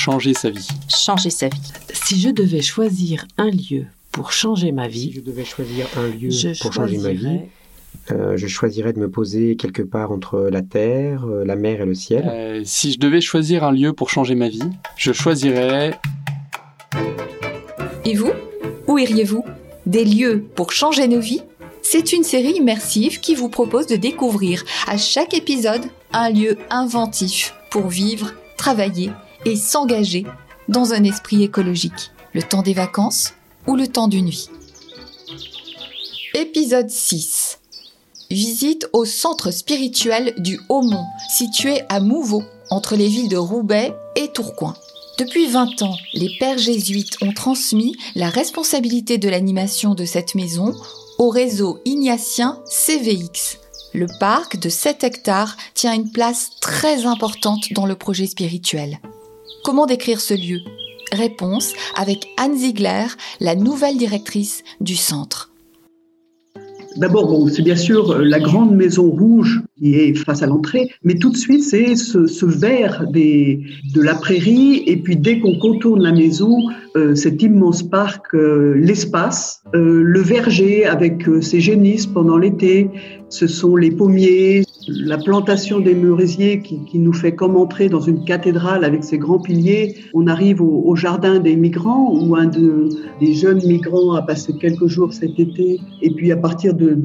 changer sa vie. Changer sa vie. Si je devais choisir un lieu pour changer ma vie, Si je devais choisir un lieu pour changer ma vie, choisirais- euh, je choisirais de me poser quelque part entre la terre, euh, la mer et le ciel. Euh, si je devais choisir un lieu pour changer ma vie, je choisirais Et vous? Où iriez-vous? Des lieux pour changer nos vies? C'est une série immersive qui vous propose de découvrir à chaque épisode un lieu inventif pour vivre, travailler et s'engager dans un esprit écologique. Le temps des vacances ou le temps d'une vie. Épisode 6. Visite au centre spirituel du Haut-Mont, situé à Mouveau, entre les villes de Roubaix et Tourcoing. Depuis 20 ans, les pères jésuites ont transmis la responsabilité de l'animation de cette maison au réseau ignatien CVX. Le parc de 7 hectares tient une place très importante dans le projet spirituel. Comment décrire ce lieu? Réponse avec Anne Ziegler, la nouvelle directrice du centre. D'abord, bon, c'est bien sûr euh, la grande maison rouge qui est face à l'entrée, mais tout de suite, c'est ce, ce vert des, de la prairie, et puis dès qu'on contourne la maison, euh, cet immense parc, euh, l'espace, le verger avec ses génisses pendant l'été, ce sont les pommiers, la plantation des merisiers qui, qui nous fait comme entrer dans une cathédrale avec ses grands piliers. On arrive au, au jardin des migrants où un de, des jeunes migrants a passé quelques jours cet été. Et puis à partir de,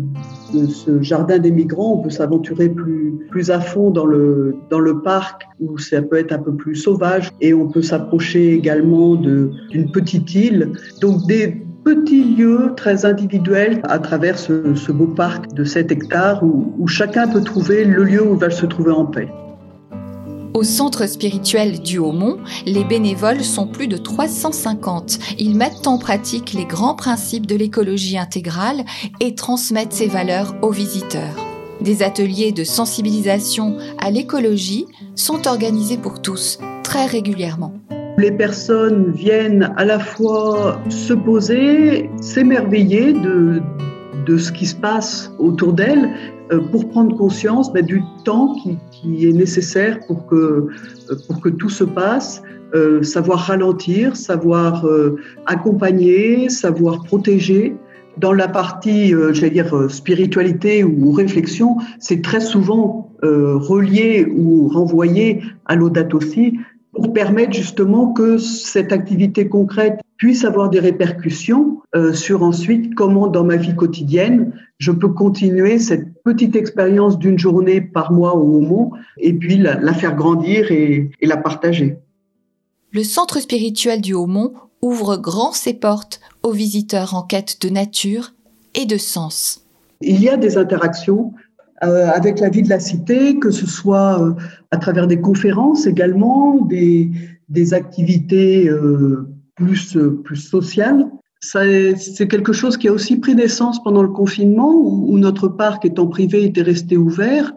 ce jardin des migrants, on peut s'aventurer plus, plus à fond dans le, dans le parc où ça peut être un peu plus sauvage et on peut s'approcher également d'une petite île. Donc des petits lieux très individuels à travers ce, ce beau parc de 7 hectares où, où chacun peut trouver le lieu où il va se trouver en paix. Au centre spirituel du Haut-Mont, les bénévoles sont plus de 350. Ils mettent en pratique les grands principes de l'écologie intégrale et transmettent ces valeurs aux visiteurs. Des ateliers de sensibilisation à l'écologie sont organisés pour tous, très régulièrement. Les personnes viennent à la fois se poser, s'émerveiller de, ce qui se passe autour d'elles euh, pour prendre conscience ben, du temps qui, qui est nécessaire pour que, euh, pour que tout se passe, euh, savoir ralentir, savoir euh, accompagner, savoir protéger. Dans la partie, j'allais dire, spiritualité ou réflexion, c'est très souvent relié ou renvoyé à l'audate aussi, pour permettre justement que cette activité concrète puisse avoir des répercussions euh, sur ensuite comment dans ma vie quotidienne je peux continuer cette petite expérience d'une journée par mois au Haut-Mont et puis la, la faire grandir et, et la partager. Le centre spirituel du Haut-Mont ouvre grand ses portes aux visiteurs en quête de nature et de sens. Il y a des interactions euh, avec la vie de la cité, que ce soit euh, à travers des conférences également, des, des activités euh, plus, euh, plus sociales. C'est quelque chose qui a aussi pris naissance pendant le confinement, où, où notre parc étant privé était resté ouvert,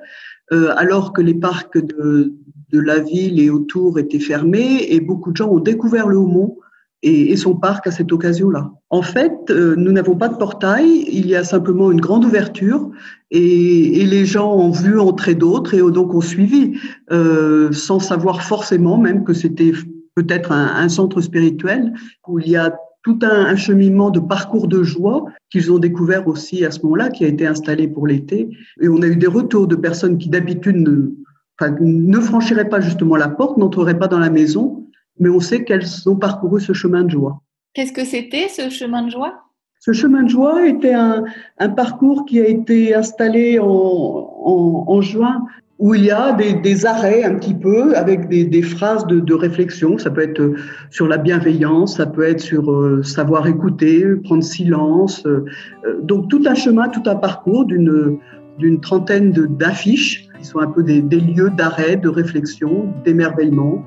euh, alors que les parcs de, de la ville et autour étaient fermés, et beaucoup de gens ont découvert le Haut-Mont et, et son parc à cette occasion-là. En fait, euh, nous n'avons pas de portail, il y a simplement une grande ouverture et, et les gens ont vu entrer d'autres et donc ont suivi, euh, sans savoir forcément même que c'était peut-être un, un, centre spirituel où il y a tout un, un cheminement de parcours de joie qu'ils ont découvert aussi à ce moment-là, qui a été installé pour l'été. Et on a eu des retours de personnes qui d'habitude ne, enfin, ne franchiraient pas justement la porte, n'entreraient pas dans la maison, mais on sait qu'elles ont parcouru ce chemin de joie. Qu'est-ce que c'était ce chemin de joie? Ce chemin de joie était un, un, parcours qui a été installé en, en, en juin où il y a des, des, arrêts un petit peu avec des, des phrases de, de, réflexion. Ça peut être sur la bienveillance, ça peut être sur euh, savoir écouter, prendre silence. Euh, donc tout un chemin, tout un parcours d'une d'une trentaine d'affiches qui sont un peu des, des lieux d'arrêt, de réflexion, d'émerveillement.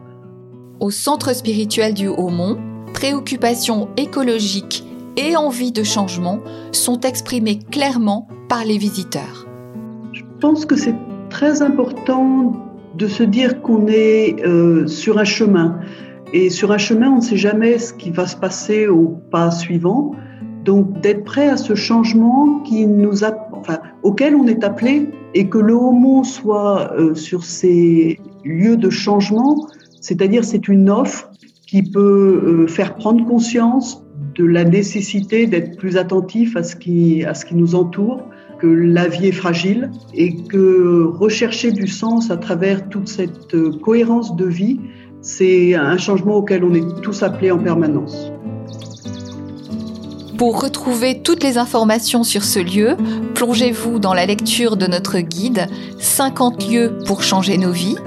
Au centre spirituel du Haut-Mont, préoccupations écologiques et envie de changement sont exprimées clairement par les visiteurs. Je pense que c'est très important de se dire qu'on est euh, sur un chemin. Et sur un chemin, on ne sait jamais ce qui va se passer au pas suivant. Donc d'être prêt à ce changement qui nous a, auquel on est appelé et que le Haut-Mont soit euh, sur ces lieux de changement, c'est-à-dire c'est une offre qui peut faire prendre conscience de la nécessité d'être plus attentif à ce qui, à ce qui nous entoure, que la vie est fragile et que rechercher du sens à travers toute cette cohérence de vie, c'est un changement auquel on est tous appelés en permanence. Pour retrouver toutes les informations sur ce lieu, plongez-vous dans la lecture de notre guide 50 lieux pour changer nos vies,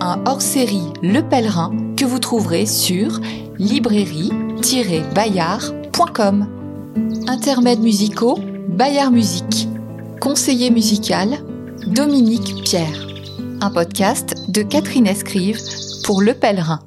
un hors-série Le Pèlerin que vous trouverez sur librairie-bayard.com. Intermèdes musicaux, Bayard Musique. Conseiller musical, Dominique Pierre. Un podcast de Catherine Escrive pour Le Pèlerin.